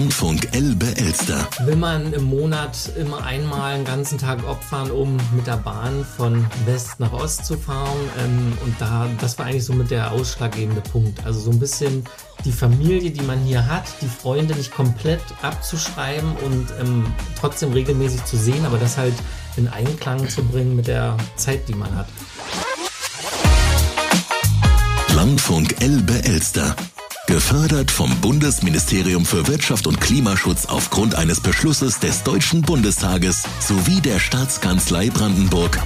Landfunk Elbe-Elster. Will man im Monat immer einmal einen ganzen Tag opfern, um mit der Bahn von West nach Ost zu fahren. Ähm, und da, das war eigentlich so mit der ausschlaggebende Punkt. Also so ein bisschen die Familie, die man hier hat, die Freunde nicht komplett abzuschreiben und ähm, trotzdem regelmäßig zu sehen, aber das halt in Einklang zu bringen mit der Zeit, die man hat. Landfunk Elbe-Elster. Gefördert vom Bundesministerium für Wirtschaft und Klimaschutz aufgrund eines Beschlusses des Deutschen Bundestages sowie der Staatskanzlei Brandenburg.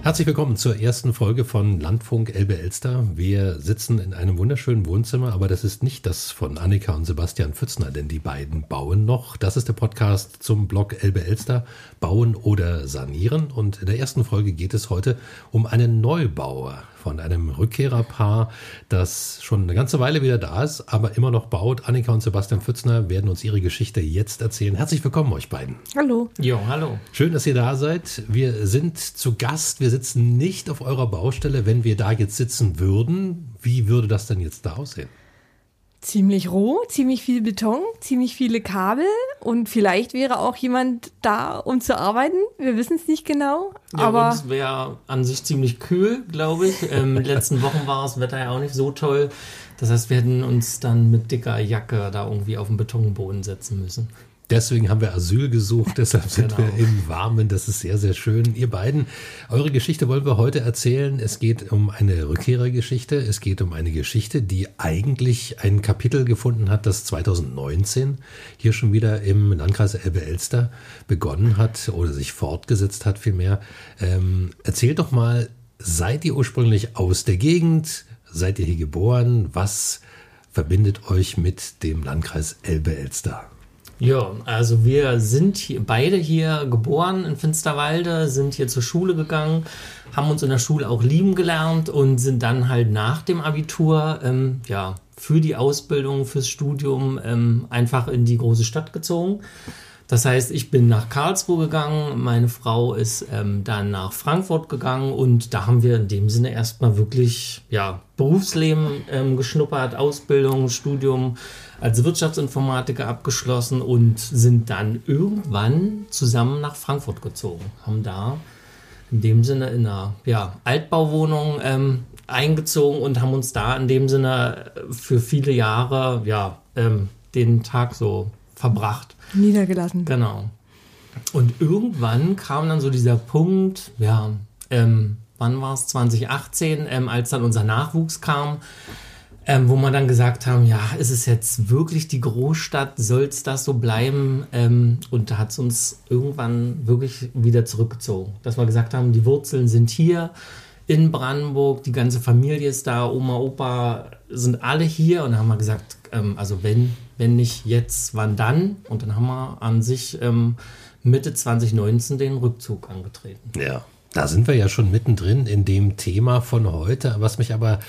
Herzlich willkommen zur ersten Folge von Landfunk Elbe Elster. Wir sitzen in einem wunderschönen Wohnzimmer, aber das ist nicht das von Annika und Sebastian Pfützner, denn die beiden bauen noch. Das ist der Podcast zum Blog Elbe Elster, Bauen oder Sanieren. Und in der ersten Folge geht es heute um einen Neubau von einem Rückkehrerpaar, das schon eine ganze Weile wieder da ist, aber immer noch baut. Annika und Sebastian Pfützner werden uns ihre Geschichte jetzt erzählen. Herzlich willkommen euch beiden. Hallo. Jo, hallo. Schön, dass ihr da seid. Wir sind zu Gast. Wir sitzen nicht auf eurer Baustelle. Wenn wir da jetzt sitzen würden, wie würde das denn jetzt da aussehen? Ziemlich roh, ziemlich viel Beton, ziemlich viele Kabel und vielleicht wäre auch jemand da, um zu arbeiten. Wir wissen es nicht genau. Ja, aber es wäre an sich ziemlich kühl, glaube ich. Ähm, in den letzten Wochen war das Wetter ja auch nicht so toll. Das heißt, wir hätten uns dann mit dicker Jacke da irgendwie auf den Betonboden setzen müssen. Deswegen haben wir Asyl gesucht, deshalb sind Genau. wir im Warmen. Das ist sehr, sehr schön. Ihr beiden, eure Geschichte wollen wir heute erzählen. Es geht um eine Rückkehrergeschichte. Es geht um eine Geschichte, die eigentlich ein Kapitel gefunden hat, das 2019 hier schon wieder im Landkreis Elbe-Elster begonnen hat oder sich fortgesetzt hat vielmehr. Ähm, erzählt doch mal, seid ihr ursprünglich aus der Gegend? Seid ihr hier geboren? Was verbindet euch mit dem Landkreis Elbe-Elster? Ja, also wir sind hier, beide hier geboren in Finsterwalde, sind hier zur Schule gegangen, haben uns in der Schule auch lieben gelernt und sind dann halt nach dem Abitur ähm, ja, für die Ausbildung, fürs Studium ähm, einfach in die große Stadt gezogen. Das heißt, ich bin nach Karlsruhe gegangen, meine Frau ist ähm, dann nach Frankfurt gegangen und da haben wir in dem Sinne erstmal wirklich ja, Berufsleben ähm, geschnuppert, Ausbildung, Studium als Wirtschaftsinformatiker abgeschlossen und sind dann irgendwann zusammen nach Frankfurt gezogen. Haben da in dem Sinne in einer ja, Altbauwohnung ähm, eingezogen und haben uns da in dem Sinne für viele Jahre ja, ähm, den Tag so verbracht. Niedergelassen. Genau. Und irgendwann kam dann so dieser Punkt, ja, ähm, wann war es? 2018, ähm, als dann unser Nachwuchs kam, ähm, wo man dann gesagt haben, ja, ist es jetzt wirklich die Großstadt, soll es das so bleiben? Ähm, und da hat es uns irgendwann wirklich wieder zurückgezogen, dass wir gesagt haben, die Wurzeln sind hier in Brandenburg, die ganze Familie ist da, Oma, Opa sind alle hier und dann haben wir gesagt, ähm, also wenn, wenn nicht jetzt, wann dann? Und dann haben wir an sich ähm, Mitte 2019 den Rückzug angetreten. Ja, da sind wir ja schon mittendrin in dem Thema von heute. Was mich aber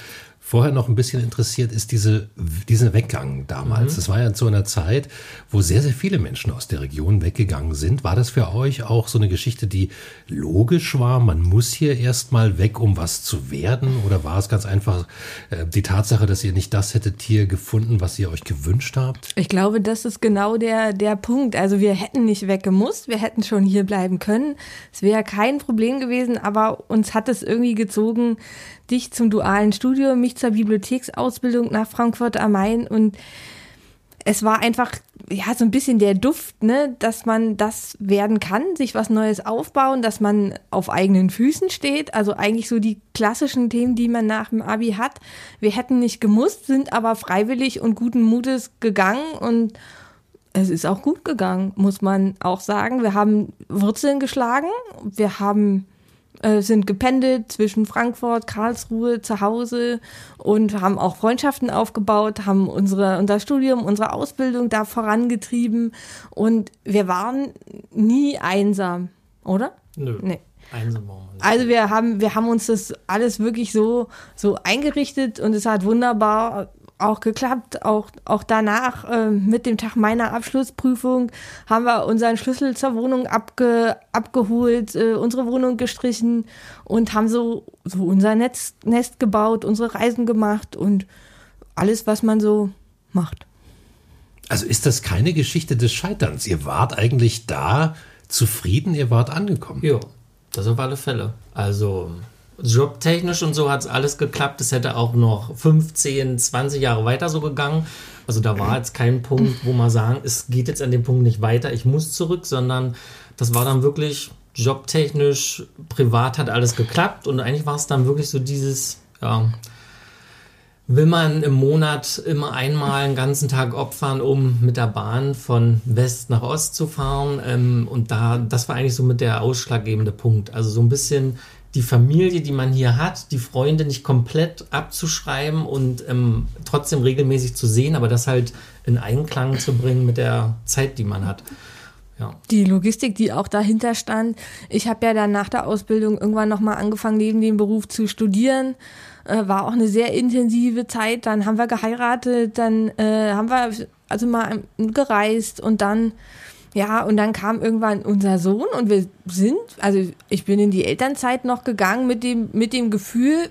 vorher noch ein bisschen interessiert, ist diese, dieser Weggang damals. Das war ja zu einer Zeit, wo sehr, sehr viele Menschen aus der Region weggegangen sind. War das für euch auch so eine Geschichte, die logisch war? Man muss hier erstmal weg, um was zu werden? Oder war es ganz einfach äh, die Tatsache, dass ihr nicht das hättet hier gefunden, was ihr euch gewünscht habt? Ich glaube, das ist genau der, der Punkt. Also wir hätten nicht weggemusst, wir hätten schon hier bleiben können. Es wäre kein Problem gewesen, aber uns hat es irgendwie gezogen, dich zum dualen Studium, mich zur Bibliotheksausbildung nach Frankfurt am Main und es war einfach ja so ein bisschen der Duft, ne, dass man das werden kann, sich was Neues aufbauen, dass man auf eigenen Füßen steht, also eigentlich so die klassischen Themen, die man nach dem Abi hat. Wir hätten nicht gemusst, sind aber freiwillig und guten Mutes gegangen und es ist auch gut gegangen, muss man auch sagen. Wir haben Wurzeln geschlagen, wir haben äh, sind gependelt zwischen Frankfurt, Karlsruhe, zu Hause und haben auch Freundschaften aufgebaut, haben unsere, unser Studium, unsere Ausbildung da vorangetrieben und wir waren nie einsam, oder? Nö. Nee. Einsam waren wir nicht. Also wir haben, wir haben uns das alles wirklich so, so eingerichtet und es hat wunderbar auch geklappt. Auch, auch danach, äh, mit dem Tag meiner Abschlussprüfung, haben wir unseren Schlüssel zur Wohnung abge, abgeholt, äh, unsere Wohnung gestrichen und haben so, so unser Netz, Nest gebaut, unsere Reisen gemacht und alles, was man so macht. Also ist das keine Geschichte des Scheiterns? Ihr wart eigentlich da zufrieden, ihr wart angekommen. Ja, das auf alle Fälle. Also jobtechnisch und so hat es alles geklappt. Es hätte auch noch 15, 20 Jahre weiter so gegangen. Also da war jetzt kein Punkt, wo man sagen, es geht jetzt an dem Punkt nicht weiter, ich muss zurück, sondern das war dann wirklich jobtechnisch, privat hat alles geklappt und eigentlich war es dann wirklich so dieses, ja, will man im Monat immer einmal einen ganzen Tag opfern, um mit der Bahn von West nach Ost zu fahren. Ähm, und da, das war eigentlich so mit der ausschlaggebende Punkt. Also so ein bisschen die Familie, die man hier hat, die Freunde nicht komplett abzuschreiben und ähm, trotzdem regelmäßig zu sehen, aber das halt in Einklang zu bringen mit der Zeit, die man hat. Ja. Die Logistik, die auch dahinter stand. Ich habe ja dann nach der Ausbildung irgendwann nochmal angefangen, neben dem Beruf zu studieren. Äh, war auch eine sehr intensive Zeit. Dann haben wir geheiratet, dann äh, haben wir also mal gereist und dann ja, und dann kam irgendwann unser Sohn und wir sind, also ich bin in die Elternzeit noch gegangen mit dem, mit dem Gefühl,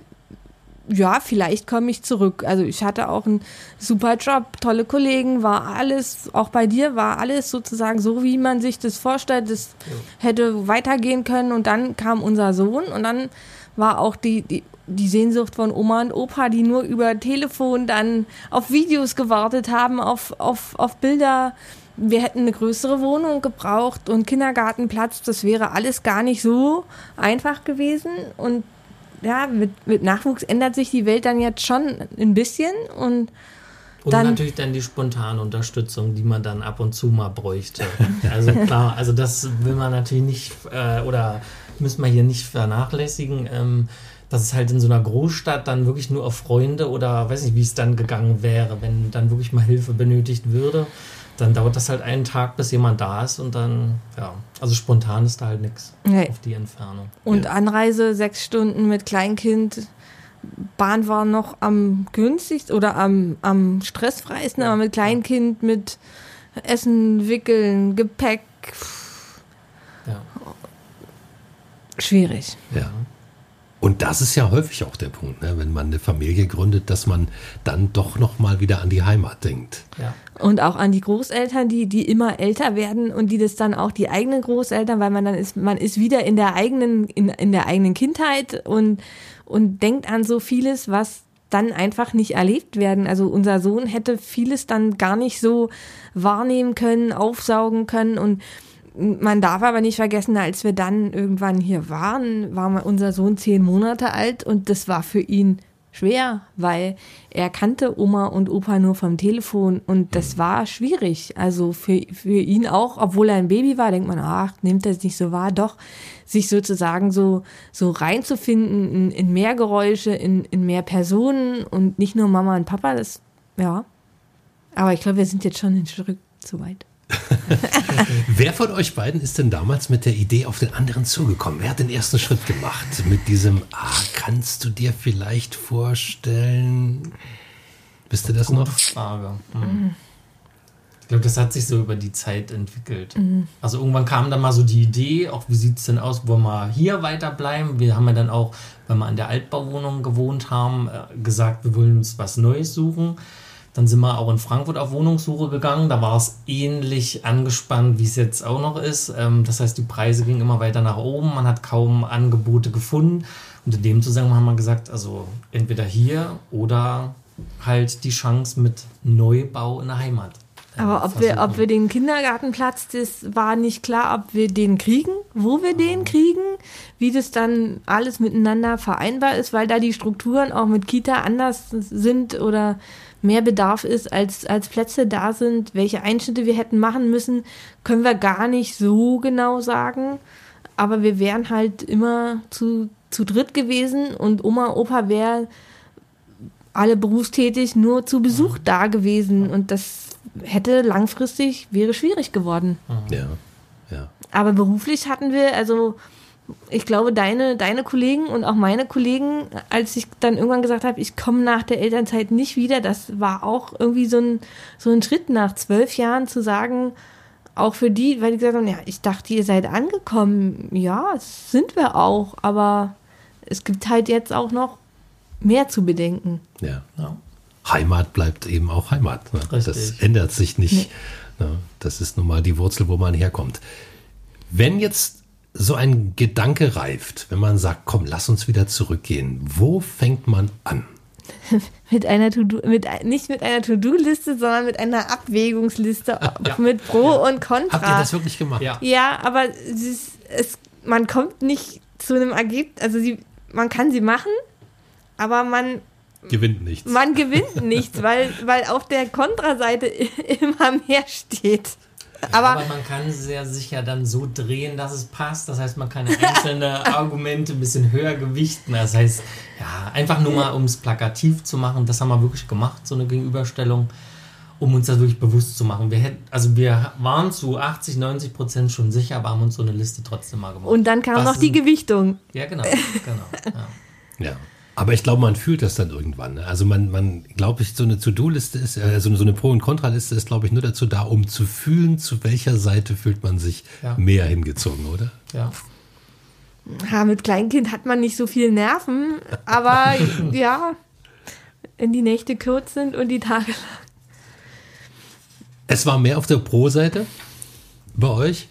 ja, vielleicht komme ich zurück. Also ich hatte auch einen super Job, tolle Kollegen, war alles, auch bei dir war alles sozusagen so, wie man sich das vorstellt. Das ja. hätte weitergehen können und dann kam unser Sohn und dann war auch die, die, die Sehnsucht von Oma und Opa, die nur über Telefon dann auf Videos gewartet haben, auf, auf, auf Bilder wir hätten eine größere Wohnung gebraucht und Kindergartenplatz. Das wäre alles gar nicht so einfach gewesen. Und ja, mit, mit Nachwuchs ändert sich die Welt dann jetzt schon ein bisschen und und dann, natürlich dann die spontane Unterstützung, die man dann ab und zu mal bräuchte. Also klar, also das will man natürlich nicht äh, oder müssen wir hier nicht vernachlässigen. Ähm, dass es halt in so einer Großstadt dann wirklich nur auf Freunde oder weiß nicht, wie es dann gegangen wäre, wenn dann wirklich mal Hilfe benötigt würde dann dauert das halt einen Tag, bis jemand da ist und dann, ja, also spontan ist da halt nichts nee. auf die Entfernung. Und ja. Anreise sechs Stunden mit Kleinkind. Bahn war noch am günstigsten oder am, am stressfreisten, aber mit Kleinkind, mit Essen, Wickeln, Gepäck. Ja. Schwierig. Ja. Und das ist ja häufig auch der Punkt, ne? wenn man eine Familie gründet, dass man dann doch noch mal wieder an die Heimat denkt. Ja. Und auch an die Großeltern, die, die immer älter werden und die das dann auch die eigenen Großeltern, weil man dann ist, man ist wieder in der eigenen, in, in der eigenen Kindheit und, und denkt an so vieles, was dann einfach nicht erlebt werden. Also unser Sohn hätte vieles dann gar nicht so wahrnehmen können, aufsaugen können und man darf aber nicht vergessen, als wir dann irgendwann hier waren, war unser Sohn zehn Monate alt und das war für ihn schwer, weil er kannte Oma und Opa nur vom Telefon und das war schwierig. Also für, für ihn auch, obwohl er ein Baby war, denkt man, ach, nimmt er es nicht so wahr, doch, sich sozusagen so, so reinzufinden in, in mehr Geräusche, in, in mehr Personen und nicht nur Mama und Papa, das, ja. Aber ich glaube, wir sind jetzt schon ein Stück zu weit. Wer von euch beiden ist denn damals mit der Idee auf den anderen zugekommen? Wer hat den ersten Schritt gemacht? Mit diesem, ah, kannst du dir vielleicht vorstellen? Wisst ihr das Gute noch? Frage. Hm. Ich glaube, das hat sich so über die Zeit entwickelt. Mhm. Also irgendwann kam dann mal so die Idee, auch wie sieht es denn aus, wollen wir hier weiterbleiben? Wir haben ja dann auch, wenn wir an der Altbauwohnung gewohnt haben, äh, gesagt, wir wollen uns was Neues suchen. Dann sind wir auch in Frankfurt auf Wohnungssuche gegangen. Da war es ähnlich angespannt, wie es jetzt auch noch ist. Ähm, das heißt, die Preise gingen immer weiter nach oben. Man hat kaum Angebote gefunden. Und in dem Zusammenhang haben wir gesagt, also entweder hier oder halt die Chance mit Neubau in der Heimat. Äh, Aber ob wir, ob wir den Kindergartenplatz, das war nicht klar, ob wir den kriegen, wo wir den kriegen, wie das dann alles miteinander vereinbar ist, weil da die Strukturen auch mit Kita anders sind oder mehr Bedarf ist, als, als Plätze da sind, welche Einschnitte wir hätten machen müssen, können wir gar nicht so genau sagen. Aber wir wären halt immer zu, zu dritt gewesen und Oma, Opa wäre alle berufstätig nur zu Besuch da gewesen und das hätte langfristig, wäre schwierig geworden. Ja, ja. Aber beruflich hatten wir, also ich glaube, deine, deine Kollegen und auch meine Kollegen, als ich dann irgendwann gesagt habe, ich komme nach der Elternzeit nicht wieder, das war auch irgendwie so ein, so ein Schritt nach zwölf Jahren zu sagen, auch für die, weil die gesagt haben, ja, ich dachte, ihr seid angekommen. Ja, sind wir auch, aber es gibt halt jetzt auch noch mehr zu bedenken. Ja. ja. Heimat bleibt eben auch Heimat. Ne? Das ändert sich nicht. Ne? Das ist nun mal die Wurzel, wo man herkommt. Wenn jetzt so ein Gedanke reift, wenn man sagt, komm, lass uns wieder zurückgehen, wo fängt man an? Mit einer To-Do, mit, nicht mit einer To-Do-Liste, sondern mit einer Abwägungsliste mit Pro und Contra. Habt ihr das wirklich gemacht? Ja. Ja, aber es ist, es, man kommt nicht zu einem Ergebnis. Also sie, man kann sie machen, aber man, Gewinnt nichts. man gewinnt nichts, weil, weil auf der Kontraseite immer mehr steht. Aber, Aber man kann sie ja sicher dann so drehen, dass es passt. Das heißt, man kann einzelne Argumente ein bisschen höher gewichten. Das heißt, ja, einfach nur mal, um es plakativ zu machen, das haben wir wirklich gemacht, so eine Gegenüberstellung, um uns das wirklich bewusst zu machen. Wir hätten, also wir waren zu 80, 90 Prozent schon sicher, aber haben uns so eine Liste trotzdem mal gemacht. und dann kam Was noch die sind- Gewichtung. Ja, genau, genau. Ja. Ja. Aber ich glaube, man fühlt das dann irgendwann. Ne? Also man, man glaube ich, so eine To-Do-Liste ist, äh, also so eine Pro- und Kontraliste ist, glaube ich, nur dazu da, um zu fühlen, zu welcher Seite fühlt man sich Ja. mehr hingezogen, oder? ja. Ja, mit Kleinkind hat man nicht so viel Nerven, aber ja, wenn die Nächte kurz sind und die Tage lang. Es war mehr auf der Pro-Seite bei euch.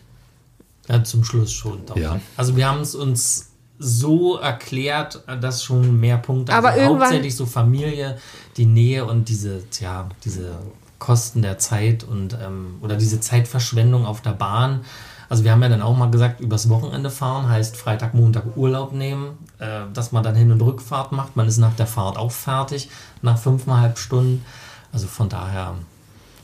Ja, zum Schluss schon. Doch. Ja. Also wir haben es uns so erklärt, dass schon mehr Punkte, Aber also hauptsächlich so Familie, die Nähe und diese, tja, diese Kosten der Zeit und ähm, oder diese Zeitverschwendung auf der Bahn. Also wir haben ja dann auch mal gesagt, übers Wochenende fahren heißt Freitag, Montag Urlaub nehmen, äh, dass man dann Hin- und Rückfahrt macht. Man ist nach der Fahrt auch fertig, nach fünfeinhalb Stunden. Also von daher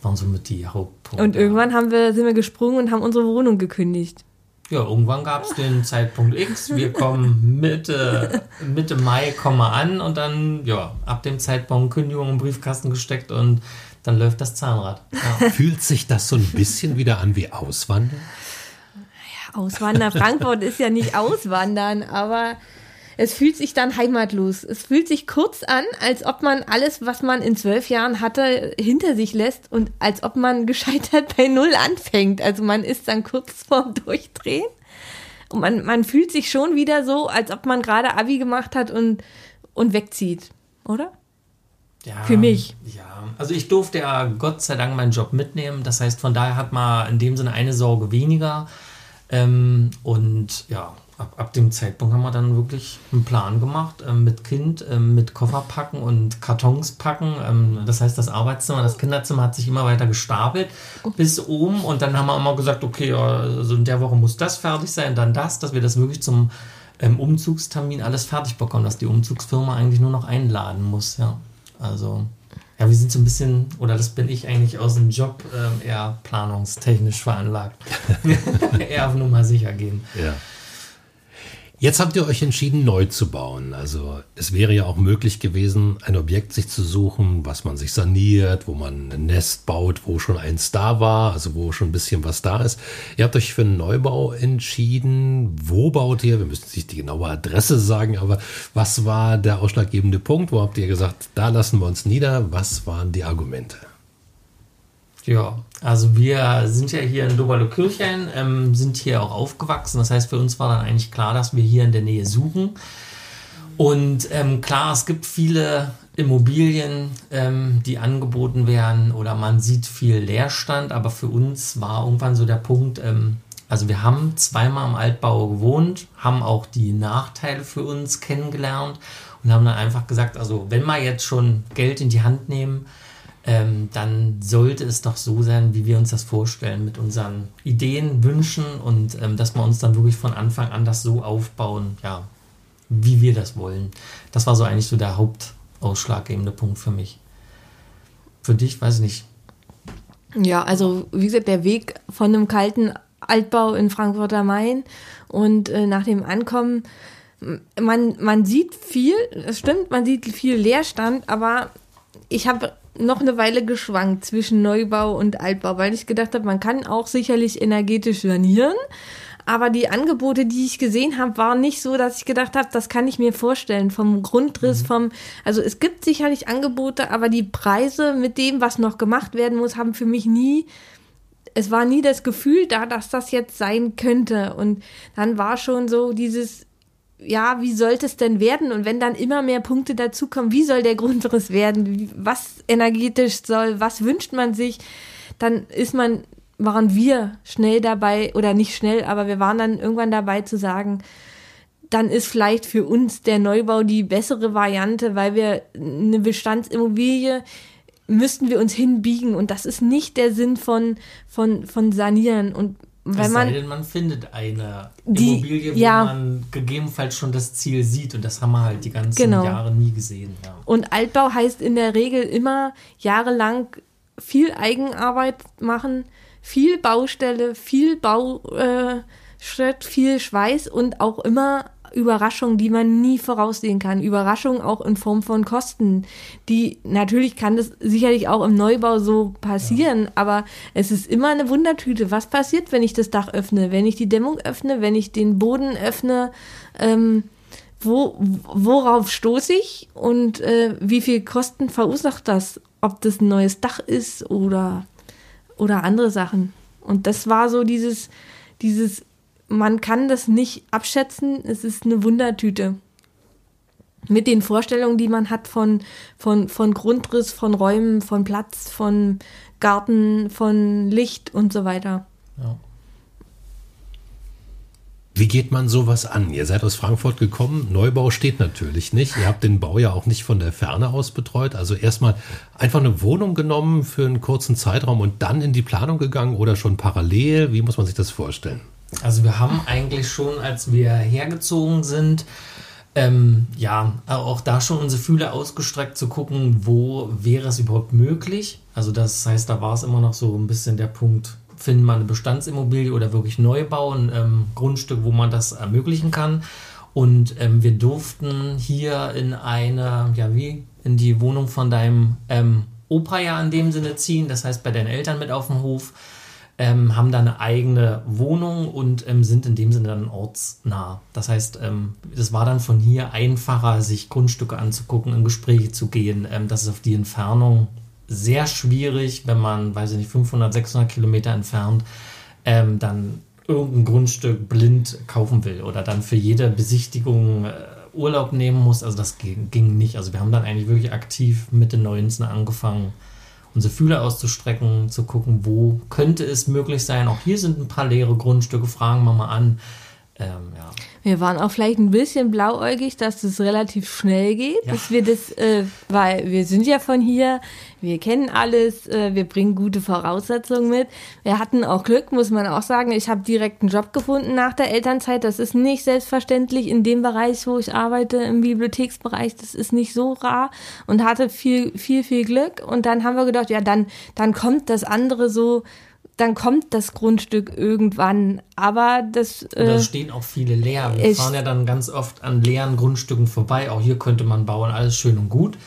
waren somit die Hauptpunkte. Und irgendwann haben wir, sind wir gesprungen und haben unsere Wohnung gekündigt. Ja, irgendwann gab es den Zeitpunkt X. Wir kommen Mitte, Mitte Mai kommen wir an und dann, ja, ab dem Zeitpunkt Kündigung im Briefkasten gesteckt und dann läuft das Zahnrad. Ja. Fühlt sich das so ein bisschen wieder an wie Auswandern? Auswandern. Frankfurt ist ja nicht Auswandern, aber es fühlt sich dann heimatlos. Es fühlt sich kurz an, als ob man alles, was man in zwölf Jahren hatte, hinter sich lässt und als ob man gescheitert bei Null anfängt. Also man ist dann kurz vorm Durchdrehen und man, man fühlt sich schon wieder so, als ob man gerade Abi gemacht hat und, und wegzieht, oder? Ja, Für mich. Ja, also ich durfte ja Gott sei Dank meinen Job mitnehmen. Das heißt, von daher hat man in dem Sinne eine Sorge weniger. Ähm, und ja, ab, ab dem Zeitpunkt haben wir dann wirklich einen Plan gemacht ähm, mit Kind, ähm, mit Koffer packen und Kartons packen. Ähm, das heißt, das Arbeitszimmer, das Kinderzimmer hat sich immer weiter gestapelt bis oben. Und dann haben wir immer gesagt, okay, also in der Woche muss das fertig sein, dann das, dass wir das wirklich zum ähm, Umzugstermin alles fertig bekommen, dass die Umzugsfirma eigentlich nur noch einladen muss. Ja, also ja, wir sind so ein bisschen, oder das bin ich eigentlich aus dem Job ähm, eher planungstechnisch veranlagt. eher auf Nummer sicher gehen. Ja. Jetzt habt ihr euch entschieden, neu zu bauen. Also es wäre ja auch möglich gewesen, ein Objekt sich zu suchen, was man sich saniert, wo man ein Nest baut, wo schon eins da war, also wo schon ein bisschen was da ist. Ihr habt euch für einen Neubau entschieden. Wo baut ihr? Wir müssen nicht die genaue Adresse sagen, aber was war der ausschlaggebende Punkt? Wo habt ihr gesagt, da lassen wir uns nieder? Was waren die Argumente? Ja, also wir sind ja hier in Doberle-Kirchhain, ähm, sind hier auch aufgewachsen. Das heißt, für uns war dann eigentlich klar, dass wir hier in der Nähe suchen. Und ähm, klar, es gibt viele Immobilien, ähm, die angeboten werden oder man sieht viel Leerstand, aber für uns war irgendwann so der Punkt, ähm, also wir haben zweimal im Altbau gewohnt, haben auch die Nachteile für uns kennengelernt und haben dann einfach gesagt, also wenn wir jetzt schon Geld in die Hand nehmen, ähm, dann sollte es doch so sein, wie wir uns das vorstellen, mit unseren Ideen, Wünschen und ähm, dass wir uns dann wirklich von Anfang an das so aufbauen, ja, wie wir das wollen. Das war so eigentlich so der hauptausschlaggebende Punkt für mich. Für dich, weiß ich nicht. Ja, also wie gesagt, der Weg von einem kalten Altbau in Frankfurt am Main und äh, nach dem Ankommen, man, man sieht viel, es stimmt, man sieht viel Leerstand, aber ich habe noch eine Weile geschwankt zwischen Neubau und Altbau, weil ich gedacht habe, man kann auch sicherlich energetisch sanieren. Aber die Angebote, die ich gesehen habe, waren nicht so, dass ich gedacht habe, das kann ich mir vorstellen. Vom Grundriss, vom, also es gibt sicherlich Angebote, aber die Preise mit dem, was noch gemacht werden muss, haben für mich nie, es war nie das Gefühl da, dass das jetzt sein könnte. Und dann war schon so dieses, ja, wie sollte es denn werden? Und wenn dann immer mehr Punkte dazukommen, wie soll der Grundriss werden? Was energetisch soll, was wünscht man sich? Dann ist man, waren wir schnell dabei, oder nicht schnell, aber wir waren dann irgendwann dabei zu sagen, dann ist vielleicht für uns der Neubau die bessere Variante, weil wir eine Bestandsimmobilie müssten wir uns hinbiegen und das ist nicht der Sinn von, von, von sanieren und wenn man, denn, man findet eine die, Immobilie, wo ja, man gegebenenfalls schon das Ziel sieht und das haben wir halt die ganzen Genau. Jahre nie gesehen. Ja. Und Altbau heißt in der Regel immer jahrelang viel Eigenarbeit machen, viel Baustelle, viel Bauschritt, äh, viel Schweiß und auch immer Überraschungen, die man nie voraussehen kann. Überraschungen auch in Form von Kosten. Die natürlich kann das sicherlich auch im Neubau so passieren, aber es ist immer eine Wundertüte. Was passiert, wenn ich das Dach öffne, wenn ich die Dämmung öffne, wenn ich den Boden öffne? Ähm, wo, worauf stoße ich und äh, wie viel Kosten verursacht das? Ob das ein neues Dach ist oder, oder andere Sachen. Und das war so dieses, dieses, man kann das nicht abschätzen, es ist eine Wundertüte. Mit den Vorstellungen, die man hat von, von, von Grundriss, von Räumen, von Platz, von Garten, von Licht und so weiter. Ja. Wie geht man sowas an? Ihr seid aus Frankfurt gekommen, Neubau steht natürlich nicht. Ihr habt den Bau ja auch nicht von der Ferne aus betreut. Also erstmal einfach eine Wohnung genommen für einen kurzen Zeitraum und dann in die Planung gegangen oder schon parallel. Wie muss man sich das vorstellen? Also wir haben eigentlich schon, als wir hergezogen sind, ähm, ja, auch da schon unsere Fühler ausgestreckt zu gucken, wo wäre es überhaupt möglich. Also das heißt, da war es immer noch so ein bisschen der Punkt, finden wir eine Bestandsimmobilie oder wirklich Neubau, ein ähm, Grundstück, wo man das ermöglichen kann. Und ähm, wir durften hier in eine, ja wie, in die Wohnung von deinem ähm, Opa ja in dem Sinne ziehen, das heißt bei deinen Eltern mit auf dem Hof ähm, haben da eine eigene Wohnung und ähm, sind in dem Sinne dann ortsnah. Das heißt, ähm, das war dann von hier einfacher, sich Grundstücke anzugucken, in Gespräche zu gehen. Ähm, das ist auf die Entfernung sehr schwierig, wenn man, weiß ich nicht, 500, 600 Kilometer entfernt, ähm, dann irgendein Grundstück blind kaufen will oder dann für jede Besichtigung äh, Urlaub nehmen muss. Also das ging, ging nicht. Also wir haben dann eigentlich wirklich aktiv Mitte 19 angefangen, unsere Fühler auszustrecken, zu gucken, wo könnte es möglich sein. Auch hier sind ein paar leere Grundstücke, fragen wir mal an. Ähm, ja. Wir waren auch vielleicht ein bisschen blauäugig, dass das relativ schnell geht, Ja. dass wir das, äh, weil wir sind ja von hier, wir kennen alles, äh, wir bringen gute Voraussetzungen mit. Wir hatten auch Glück, muss man auch sagen. Ich habe direkt einen Job gefunden nach der Elternzeit. Das ist nicht selbstverständlich in dem Bereich, wo ich arbeite, im Bibliotheksbereich. Das ist nicht so rar und hatte viel, viel, viel Glück. Und dann haben wir gedacht, ja, dann, dann kommt das andere so. Dann kommt das Grundstück irgendwann, aber das. Und da Äh, stehen auch viele leer. Wir fahren ja dann ganz oft an leeren Grundstücken vorbei. Auch hier könnte man bauen, alles schön und gut.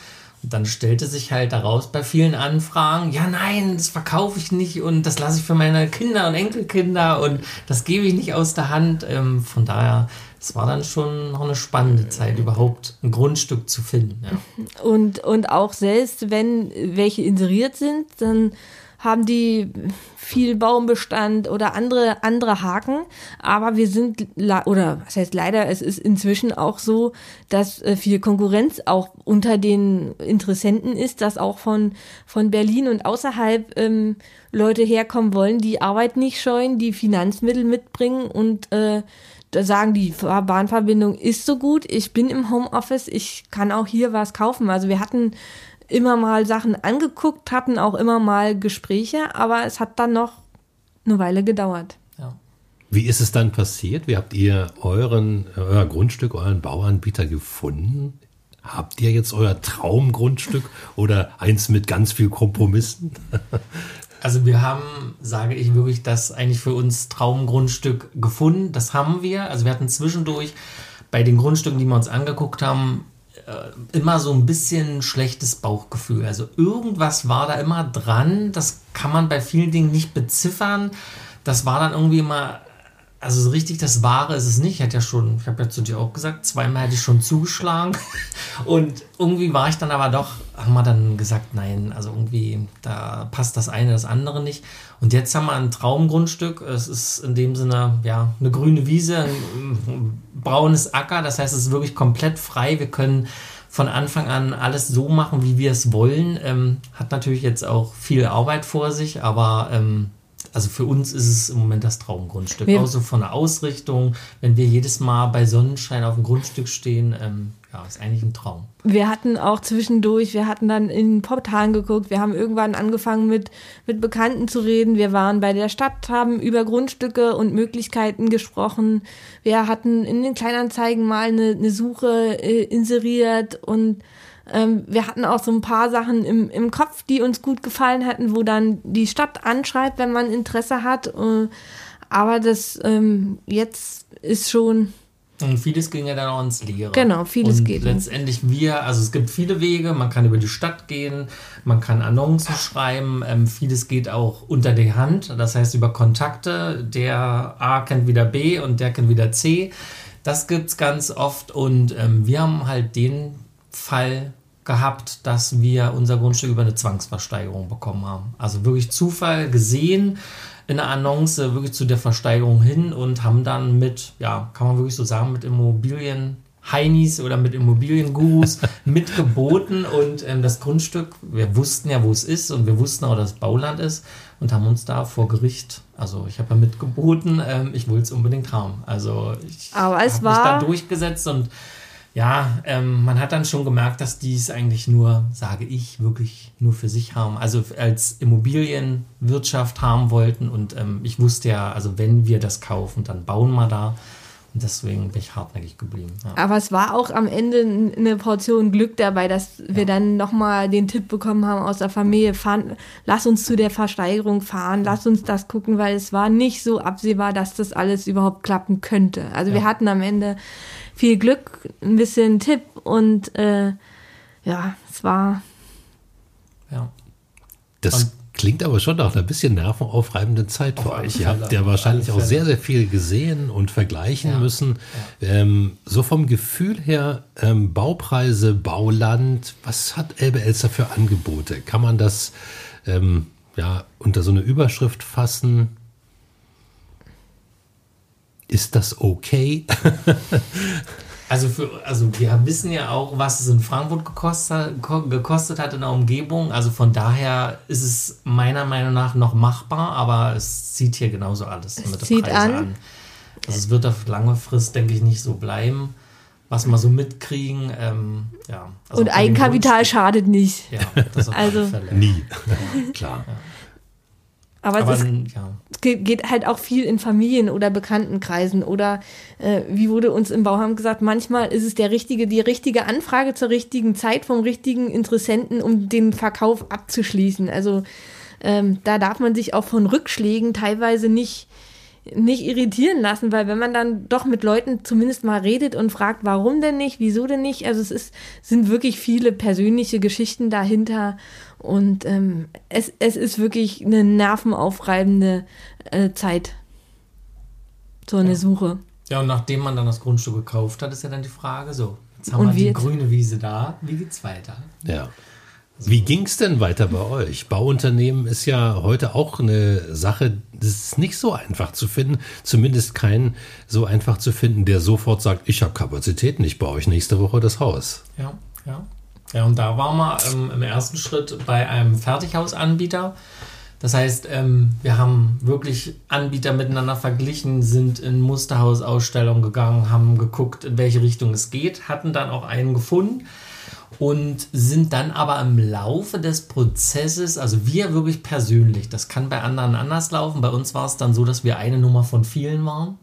Und dann stellte sich halt daraus bei vielen Anfragen, ja nein, das verkaufe ich nicht und das lasse ich für meine Kinder und Enkelkinder und das gebe ich nicht aus der Hand. Ähm, von daher, es war dann schon noch eine spannende Zeit, überhaupt ein Grundstück zu finden. Ja. Und, und auch selbst wenn welche inseriert sind, dann haben die viel Baumbestand oder andere, andere Haken. Aber wir sind, oder was heißt leider, es ist inzwischen auch so, dass äh, viel Konkurrenz auch unter den Interessenten ist, dass auch von, von Berlin und außerhalb ähm, Leute herkommen wollen, die Arbeit nicht scheuen, die Finanzmittel mitbringen und äh, da sagen die Bahnverbindung ist so gut, ich bin im Homeoffice, ich kann auch hier was kaufen. Also wir hatten immer mal Sachen angeguckt, hatten auch immer mal Gespräche, aber es hat dann noch eine Weile gedauert. Ja. Wie ist es dann passiert? Wie habt ihr euren, euer Grundstück, euren Bauanbieter gefunden? Habt ihr jetzt euer Traumgrundstück oder eins mit ganz viel Kompromissen? Also wir haben, sage ich wirklich, das eigentlich für uns Traumgrundstück gefunden. Das haben wir. Also wir hatten zwischendurch bei den Grundstücken, die wir uns angeguckt haben, äh, immer so ein bisschen schlechtes Bauchgefühl. Also irgendwas war da immer dran. Das kann man bei vielen Dingen nicht beziffern. Das war dann irgendwie immer also so richtig das Wahre ist es nicht. Ich hatte ja schon, ich habe ja zu dir auch gesagt, zweimal hätte ich schon zugeschlagen. Und irgendwie war ich dann aber doch, haben wir dann gesagt, nein, also irgendwie, da passt das eine, das andere nicht. Und jetzt haben wir ein Traumgrundstück. Es ist in dem Sinne, ja, eine grüne Wiese, ein braunes Acker. Das heißt, es ist wirklich komplett frei. Wir können von Anfang an alles so machen, wie wir es wollen. Ähm, hat natürlich jetzt auch viel Arbeit vor sich, aber ähm, also für uns ist es im Moment das Traumgrundstück. Wir auch so von der Ausrichtung, wenn wir jedes Mal bei Sonnenschein auf dem Grundstück stehen, ähm, ja, ist eigentlich ein Traum. Wir hatten auch zwischendurch, wir hatten dann in Portalen geguckt, wir haben irgendwann angefangen mit, mit Bekannten zu reden, wir waren bei der Stadt, haben über Grundstücke und Möglichkeiten gesprochen. Wir hatten in den Kleinanzeigen mal eine, eine Suche äh, inseriert und ähm, wir hatten auch so ein paar Sachen im, im Kopf, die uns gut gefallen hätten, wo dann die Stadt anschreibt, wenn man Interesse hat. Äh, aber das ähm, jetzt ist schon. Und vieles ging ja dann auch ins Leere. Genau, vieles und geht. Letztendlich wir, also es gibt viele Wege, man kann über die Stadt gehen, man kann Annoncen schreiben, ähm, vieles geht auch unter die Hand, das heißt über Kontakte, der A kennt wieder B und der kennt wieder C. Das gibt es ganz oft und ähm, wir haben halt den Fall gehabt, dass wir unser Grundstück über eine Zwangsversteigerung bekommen haben. Also wirklich Zufall gesehen in der Annonce wirklich zu der Versteigerung hin und haben dann mit, ja, kann man wirklich so sagen, mit Immobilien Heinis oder mit Immobiliengurus mitgeboten und ähm, das Grundstück, wir wussten ja, wo es ist und wir wussten auch, dass es Bauland ist und haben uns da vor Gericht, also ich habe ja mitgeboten, ähm, ich wollte es unbedingt haben. Also ich habe mich da durchgesetzt und ja, ähm, man hat dann schon gemerkt, dass die es eigentlich nur, sage ich, wirklich nur für sich haben. Also als Immobilienwirtschaft haben wollten. Und ähm, ich wusste ja, also wenn wir das kaufen, dann bauen wir da. Und deswegen bin ich hartnäckig geblieben. Ja. Aber es war auch am Ende eine Portion Glück dabei, dass wir ja. dann nochmal den Tipp bekommen haben aus der Familie, fahren, lass uns zu der Versteigerung fahren, lass uns das gucken, weil es war nicht so absehbar, dass das alles überhaupt klappen könnte. Also ja. wir hatten am Ende viel Glück, ein bisschen Tipp und äh, ja, es war. Ja. Das und klingt aber schon nach einer bisschen nervenaufreibenden Zeit für euch. Ihr habt ja wahrscheinlich auch sehr, sehr viel gesehen und vergleichen ja. müssen. Ja. Ähm, so vom Gefühl her, ähm, Baupreise, Bauland, was hat Elbe Elster für Angebote? Kann man das ähm, ja, unter so eine Überschrift fassen? Ist das okay? Also, für, also wir wissen ja auch, was es in Frankfurt gekostet, gekostet hat in der Umgebung. Also von daher ist es meiner Meinung nach noch machbar, aber es zieht hier genauso alles es mit zieht an. an. Also es wird auf lange Frist, denke ich, nicht so bleiben. Was wir so mitkriegen, ähm, ja. Also Und Eigenkapital schadet nicht. Ja, das auf also, Fälle. Nie. Klar. Ja. Aber, Aber es, ist, ja. es, geht halt auch viel in Familien- oder Bekanntenkreisen oder äh, wie wurde uns im Bauhaus gesagt, manchmal ist es der richtige, die richtige Anfrage zur richtigen Zeit vom richtigen Interessenten, um den Verkauf abzuschließen. Also ähm, da darf man sich auch von Rückschlägen teilweise nicht nicht irritieren lassen, weil wenn man dann doch mit Leuten zumindest mal redet und fragt, warum denn nicht, wieso denn nicht, also es ist, sind wirklich viele persönliche Geschichten dahinter und ähm, es, es ist wirklich eine nervenaufreibende äh, Zeit. So eine ja. Suche. Ja, und nachdem man dann das Grundstück gekauft hat, ist ja dann die Frage so, jetzt haben und wir die jetzt? grüne Wiese da, wie geht's weiter? Ja. Wie ging es denn weiter bei euch? Bauunternehmen ist ja heute auch eine Sache, das ist nicht so einfach zu finden, zumindest kein so einfach zu finden, der sofort sagt, ich habe Kapazitäten, ich baue euch nächste Woche das Haus. Ja, ja. Ja, und da waren wir ähm, im ersten Schritt bei einem Fertighausanbieter. Das heißt, ähm, wir haben wirklich Anbieter miteinander verglichen, sind in Musterhausausstellungen gegangen, haben geguckt, in welche Richtung es geht, hatten dann auch einen gefunden und sind dann aber im Laufe des Prozesses, also wir wirklich persönlich, das kann bei anderen anders laufen, bei uns war es dann so, dass wir eine Nummer von vielen waren.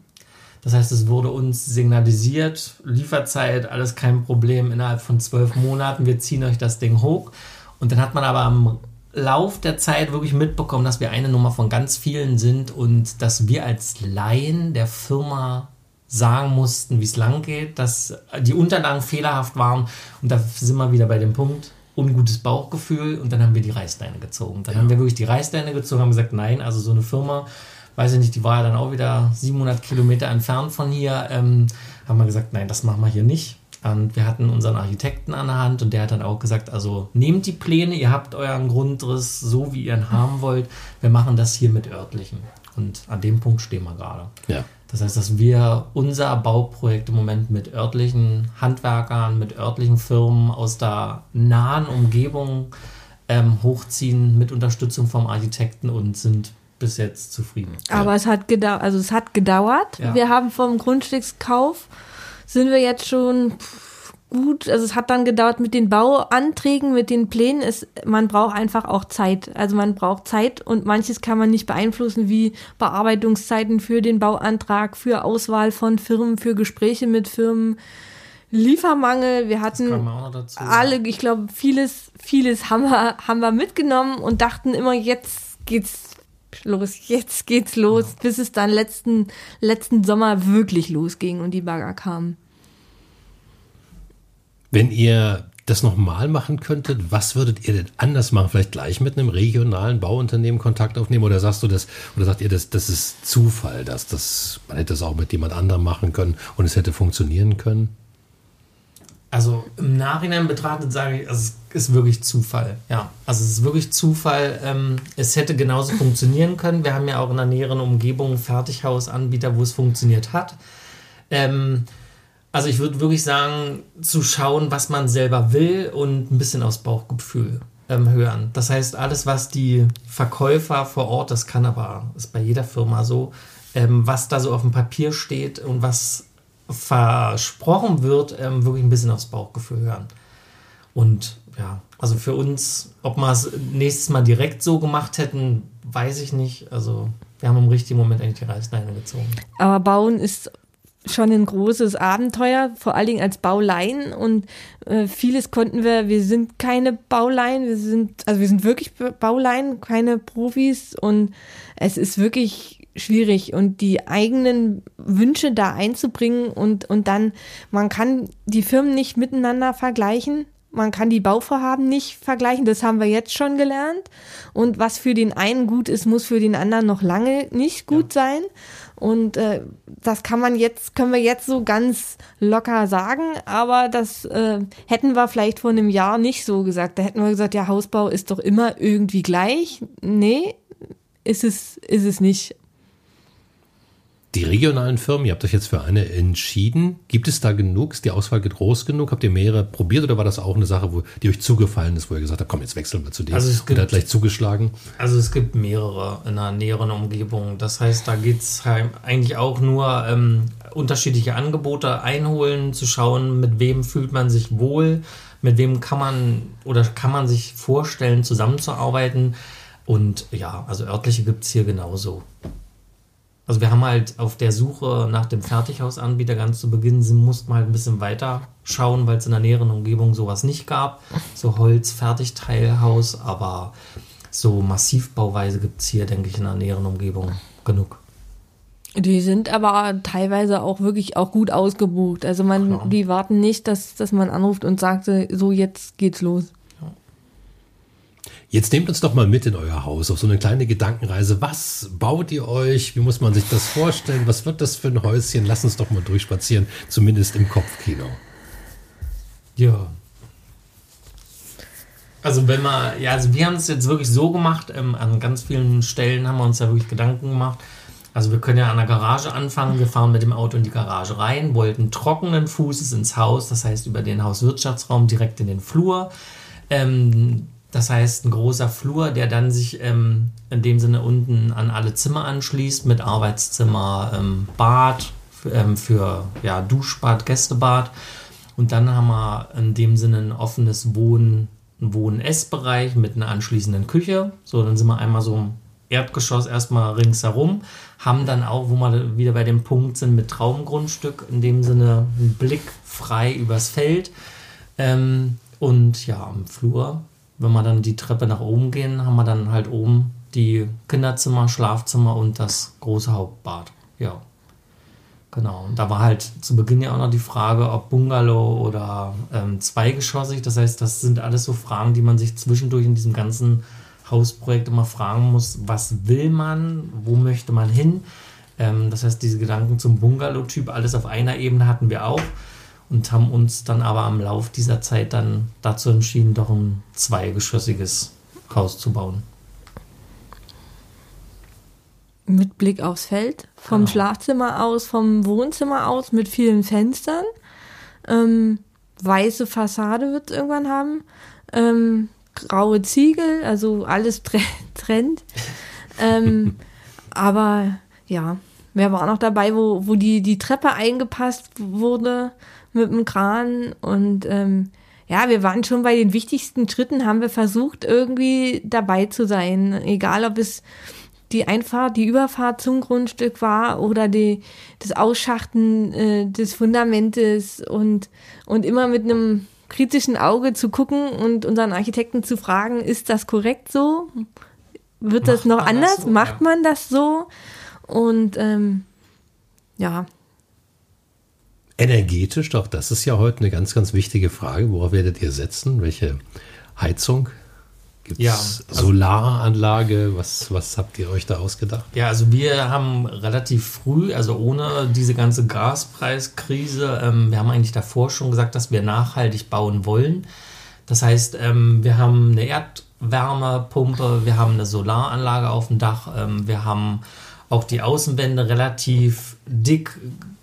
Das heißt, es wurde uns signalisiert, Lieferzeit, alles kein Problem, innerhalb von zwölf Monaten, wir ziehen euch das Ding hoch. Und dann hat man aber am Lauf der Zeit wirklich mitbekommen, dass wir eine Nummer von ganz vielen sind und dass wir als Laien der Firma sagen mussten, wie es lang geht, dass die Unterlagen fehlerhaft waren. Und da sind wir wieder bei dem Punkt, ungutes Bauchgefühl. Und dann haben wir die Reißleine gezogen. Dann ja. haben wir wirklich die Reißleine gezogen, haben gesagt, nein, also so eine Firma weiß ich nicht, die war ja dann auch wieder 700 Kilometer entfernt von hier, ähm, haben wir gesagt, nein, das machen wir hier nicht. Und wir hatten unseren Architekten an der Hand und der hat dann auch gesagt, also nehmt die Pläne, ihr habt euren Grundriss so, wie ihr ihn haben wollt. Wir machen das hier mit örtlichen. Und an dem Punkt stehen wir gerade. Ja. Das heißt, dass wir unser Bauprojekt im Moment mit örtlichen Handwerkern, mit örtlichen Firmen aus der nahen Umgebung ähm, hochziehen mit Unterstützung vom Architekten und sind bis jetzt zufrieden. Aber es hat gedauert, also es hat gedauert. Ja. Wir haben vom Grundstückskauf sind wir jetzt schon gut, also es hat dann gedauert mit den Bauanträgen, mit den Plänen. Es, man braucht einfach auch Zeit. Also man braucht Zeit und manches kann man nicht beeinflussen, wie Bearbeitungszeiten für den Bauantrag, für Auswahl von Firmen, für Gespräche mit Firmen. Liefermangel, wir hatten kam auch noch dazu. alle, ich glaube, vieles, vieles haben wir, haben wir mitgenommen und dachten immer, jetzt geht's los, jetzt geht's los, bis es dann letzten, letzten Sommer wirklich losging und die Bagger kamen. Wenn ihr das nochmal machen könntet, was würdet ihr denn anders machen? Vielleicht gleich mit einem regionalen Bauunternehmen Kontakt aufnehmen oder sagst du das, oder sagt ihr, das, das ist Zufall, dass das, man hätte das auch mit jemand anderem machen können und es hätte funktionieren können? Also im Nachhinein betrachtet sage ich, also es ist wirklich Zufall. Ja, also es ist wirklich Zufall. Ähm, es hätte genauso funktionieren können. Wir haben ja auch in der näheren Umgebung Fertighausanbieter, wo es funktioniert hat. Ähm, also ich würde wirklich sagen, zu schauen, was man selber will und ein bisschen aufs Bauchgefühl ähm, hören. Das heißt, alles, was die Verkäufer vor Ort, das kann aber, ist bei jeder Firma so, ähm, was da so auf dem Papier steht und was versprochen wird, ähm, wirklich ein bisschen aufs Bauchgefühl hören. Und ja, also für uns, ob wir es nächstes Mal direkt so gemacht hätten, weiß ich nicht. Also wir haben im richtigen Moment eigentlich die Reißleine gezogen. Aber Bauen ist schon ein großes Abenteuer, vor allen Dingen als Baulein und äh, vieles konnten wir, wir sind keine Baulein, wir sind, also wir sind wirklich Baulein, keine Profis und es ist wirklich schwierig und die eigenen Wünsche da einzubringen und, und dann, man kann die Firmen nicht miteinander vergleichen. Man kann die Bauvorhaben nicht vergleichen, das haben wir jetzt schon gelernt. Und was für den einen gut ist, muss für den anderen noch lange nicht gut ja. sein. Und äh, das kann man jetzt, können wir jetzt so ganz locker sagen, aber das äh, hätten wir vielleicht vor einem Jahr nicht so gesagt. Da hätten wir gesagt, ja, Hausbau ist doch immer irgendwie gleich. Nee, ist es, ist es nicht. Die regionalen Firmen, ihr habt euch jetzt für eine entschieden. Gibt es da genug? Ist die Auswahl groß genug? Habt ihr mehrere probiert oder war das auch eine Sache, wo die euch zugefallen ist, wo ihr gesagt habt, komm, jetzt wechseln wir zu dem? Also es gibt, und hat gleich zugeschlagen? Also es gibt mehrere in einer näheren Umgebung. Das heißt, da geht es eigentlich auch nur ähm, unterschiedliche Angebote einholen, zu schauen, mit wem fühlt man sich wohl, mit wem kann man oder kann man sich vorstellen, zusammenzuarbeiten. Und ja, also örtliche gibt es hier genauso. Also wir haben halt auf der Suche nach dem Fertighausanbieter ganz zu Beginn sind, mussten halt ein bisschen weiter schauen, weil es in der näheren Umgebung sowas nicht gab. So Holz-Fertigteilhaus, aber so Massivbauweise gibt es hier, denke ich, in der näheren Umgebung genug. Die sind aber teilweise auch wirklich auch gut ausgebucht. Also man, Klar. die warten nicht, dass, dass man anruft und sagt, so jetzt geht's los. Jetzt nehmt uns doch mal mit in euer Haus auf so eine kleine Gedankenreise. Was baut ihr euch? Wie muss man sich das vorstellen? Was wird das für ein Häuschen? Lass uns doch mal durchspazieren, zumindest im Kopfkino. Ja. Also wenn man, ja, also wir haben es jetzt wirklich so gemacht, ähm, an ganz vielen Stellen haben wir uns ja wirklich Gedanken gemacht. Also wir können ja an der Garage anfangen, wir fahren mit dem Auto in die Garage rein, wollten trockenen Fußes ins Haus, das heißt über den Hauswirtschaftsraum direkt in den Flur. Ähm, das heißt, ein großer Flur, der dann sich ähm, in dem Sinne unten an alle Zimmer anschließt, mit Arbeitszimmer, ähm, Bad ähm, für ja, Duschbad, Gästebad. Und dann haben wir in dem Sinne ein offenes Wohn-, Wohn-Essbereich mit einer anschließenden Küche. So, dann sind wir einmal so im Erdgeschoss erstmal ringsherum, haben dann auch, wo wir wieder bei dem Punkt sind, mit Traumgrundstück, in dem Sinne einen Blick frei übers Feld. Ähm, und ja, am Flur wenn wir dann die Treppe nach oben gehen, haben wir dann halt oben die Kinderzimmer, Schlafzimmer und das große Hauptbad. Ja. Genau. Und da war halt zu Beginn ja auch noch die Frage, ob Bungalow oder ähm, zweigeschossig. Das heißt, das sind alles so Fragen, die man sich zwischendurch in diesem ganzen Hausprojekt immer fragen muss, was will man, wo möchte man hin. Ähm, das heißt, diese Gedanken zum Bungalow-Typ, alles auf einer Ebene hatten wir auch und haben uns dann aber am Lauf dieser Zeit dann dazu entschieden, doch ein zweigeschossiges Haus zu bauen. Mit Blick aufs Feld, vom Genau. Schlafzimmer aus, vom Wohnzimmer aus, mit vielen Fenstern. Ähm, weiße Fassade wird es irgendwann haben. Ähm, graue Ziegel, also alles tre- Trend. ähm, aber ja, wer war noch dabei, wo, wo die, die Treppe eingepasst wurde mit dem Kran und ähm, ja, wir waren schon bei den wichtigsten Schritten, haben wir versucht, irgendwie dabei zu sein. Egal, ob es die Einfahrt, die Überfahrt zum Grundstück war oder die, das Ausschachten äh, des Fundamentes und, und immer mit einem kritischen Auge zu gucken und unseren Architekten zu fragen, ist das korrekt so? Wird das Macht noch man das anders? so? Macht Ja. man das so? Und ähm, ja, Energetisch, doch, das ist ja heute eine ganz, ganz wichtige Frage. Worauf werdet ihr setzen? Welche Heizung? Gibt es Ja, also- Solaranlage? Was, was habt ihr euch da ausgedacht? Ja, also wir haben relativ früh, also ohne diese ganze Gaspreiskrise, ähm, wir haben eigentlich davor schon gesagt, dass wir nachhaltig bauen wollen. Das heißt, ähm, wir haben eine Erdwärmepumpe, wir haben eine Solaranlage auf dem Dach, ähm, wir haben auch die Außenwände relativ dick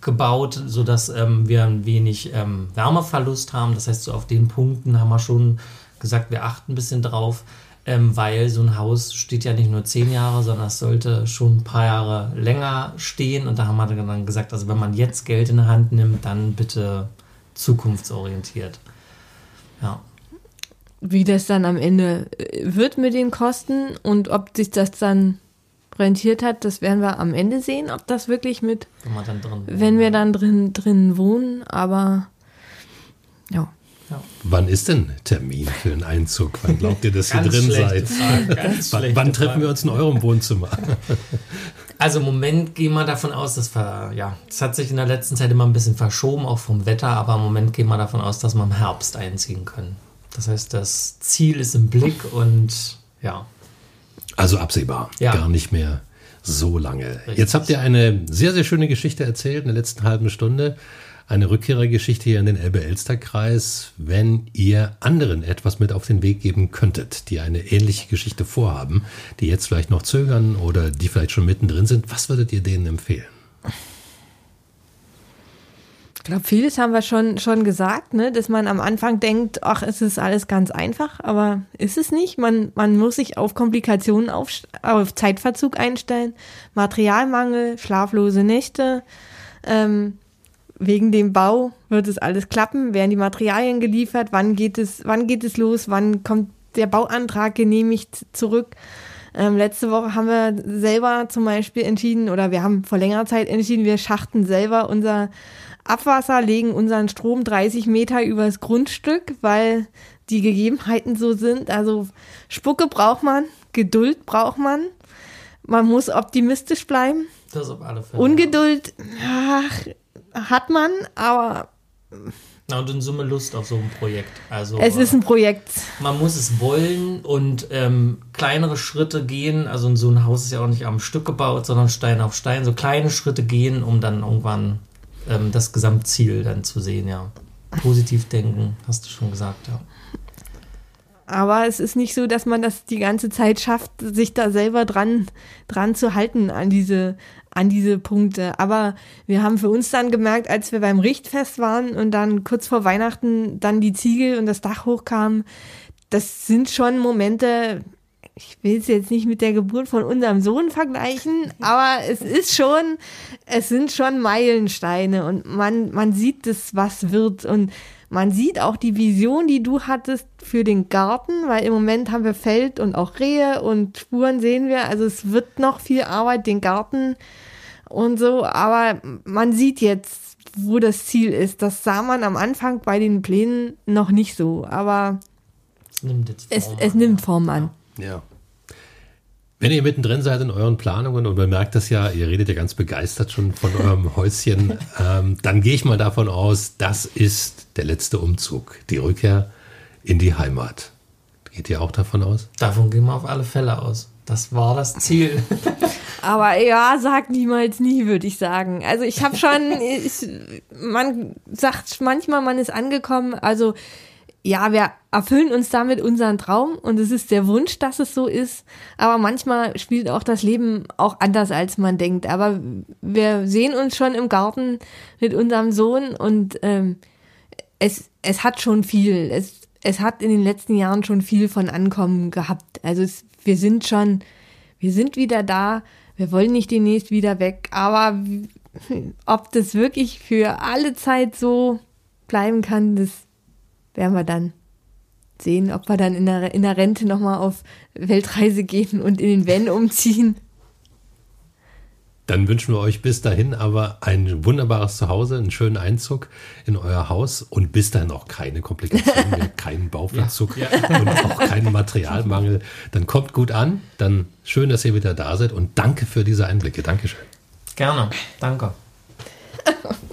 gebaut, sodass ähm, wir ein wenig ähm, Wärmeverlust haben. Das heißt, so auf den Punkten haben wir schon gesagt, wir achten ein bisschen drauf, ähm, weil so ein Haus steht ja nicht nur zehn Jahre, sondern es sollte schon ein paar Jahre länger stehen. Und da haben wir dann gesagt, also wenn man jetzt Geld in die Hand nimmt, dann bitte zukunftsorientiert. Ja. wie das dann am Ende äh, wird mit den Kosten und ob sich das dann rentiert hat, das werden wir am Ende sehen, ob das wirklich mit, Wenn drin wenn wir dann drin, drin wohnen, aber ja. Wann ist denn Termin für den Einzug? Wann glaubt ihr, dass ihr drin seid? Frage, ganz Wann, schlechte wann treffen Frage. wir uns in eurem Wohnzimmer? Also im Moment gehen wir davon aus, dass wir, ja, es hat sich in der letzten Zeit immer ein bisschen verschoben, auch vom Wetter, aber im Moment gehen wir davon aus, dass wir im Herbst einziehen können. Das heißt, das Ziel ist im Blick und ja, Also absehbar, Ja. gar nicht mehr so lange. Richtig. Jetzt habt ihr eine sehr, sehr schöne Geschichte erzählt in der letzten halben Stunde. Eine Rückkehrergeschichte hier in den Elbe-Elster-Kreis. Wenn ihr anderen etwas mit auf den Weg geben könntet, die eine ähnliche Geschichte vorhaben, die jetzt vielleicht noch zögern oder die vielleicht schon mittendrin sind, was würdet ihr denen empfehlen? Ich glaube, vieles haben wir schon, schon gesagt, ne? dass man am Anfang denkt, ach, es ist alles ganz einfach, aber ist es nicht. Man, man muss sich auf Komplikationen, auf, auf Zeitverzug einstellen, Materialmangel, schlaflose Nächte. Ähm, wegen dem Bau wird es alles klappen, werden die Materialien geliefert, wann geht es, wann geht es los, wann kommt der Bauantrag genehmigt zurück. Ähm, letzte Woche haben wir selber zum Beispiel entschieden, oder wir haben vor längerer Zeit entschieden, wir schachten selber unser Abwasser, legen unseren Strom 30 Meter übers Grundstück, weil die Gegebenheiten so sind. Also Spucke braucht man, Geduld braucht man. Man muss optimistisch bleiben. das auf alle Fälle. Ungeduld ach, hat man, aber Ja, und in Summe Lust auf so ein Projekt. Also es ist ein Projekt. man muss es wollen und ähm, kleinere Schritte gehen. Also so ein Haus ist ja auch nicht am Stück gebaut, sondern Stein auf Stein. So kleine Schritte gehen, um dann irgendwann ähm, das Gesamtziel dann zu sehen, ja. Positiv denken, hast du schon gesagt, ja. Aber es ist nicht so, dass man das die ganze Zeit schafft, sich da selber dran, dran zu halten an diese, an diese Punkte. Aber wir haben für uns dann gemerkt, als wir beim Richtfest waren und dann kurz vor Weihnachten dann die Ziegel und das Dach hochkamen, das sind schon Momente, ich will es jetzt nicht mit der Geburt von unserem Sohn vergleichen, aber es ist schon, es sind schon Meilensteine und man, man sieht das, was wird und man sieht auch die Vision, die du hattest für den Garten, weil im Moment haben wir Feld und auch Rehe und Spuren sehen wir. Also es wird noch viel Arbeit, den Garten und so, aber man sieht jetzt, wo das Ziel ist. Das sah man am Anfang bei den Plänen noch nicht so, aber Es nimmt es, Form es an, nimmt. Form an. Ja. Wenn ihr mittendrin seid in euren Planungen und man merkt das ja, ihr redet ja ganz begeistert schon von eurem Häuschen, ähm, dann gehe ich mal davon aus, das ist der letzte Umzug, die Rückkehr in die Heimat. Geht ihr auch davon aus? Davon gehen wir auf alle Fälle aus. Das war das Ziel. Aber ja, sag niemals nie, würde ich sagen. Also ich habe schon, ich, man sagt manchmal, man ist angekommen. Also ja, wir erfüllen uns damit unseren Traum und es ist der Wunsch, dass es so ist. Aber manchmal spielt auch das Leben auch anders, als man denkt. Aber wir sehen uns schon im Garten mit unserem Sohn und ähm, es, es hat schon viel. Es, es hat in den letzten Jahren schon viel von Ankommen gehabt. Also es, wir sind schon, wir sind wieder da. Wir wollen nicht demnächst wieder weg. Aber ob das wirklich für alle Zeit so bleiben kann, das werden wir dann sehen, ob wir dann in der, in der Rente nochmal auf Weltreise gehen und in den Van umziehen. Dann wünschen wir euch bis dahin aber ein wunderbares Zuhause, einen schönen Einzug in euer Haus und bis dahin auch keine Komplikationen mehr, keinen Bauverzug ja, ja. und auch keinen Materialmangel. Dann kommt gut an, dann schön, dass ihr wieder da seid und danke für diese Einblicke. Dankeschön. Gerne, danke.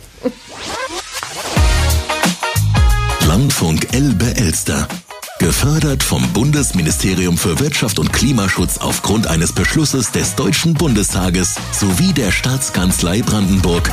Landfunk Elbe Elster. Gefördert vom Bundesministerium für Wirtschaft und Klimaschutz aufgrund eines Beschlusses des Deutschen Bundestages sowie der Staatskanzlei Brandenburg.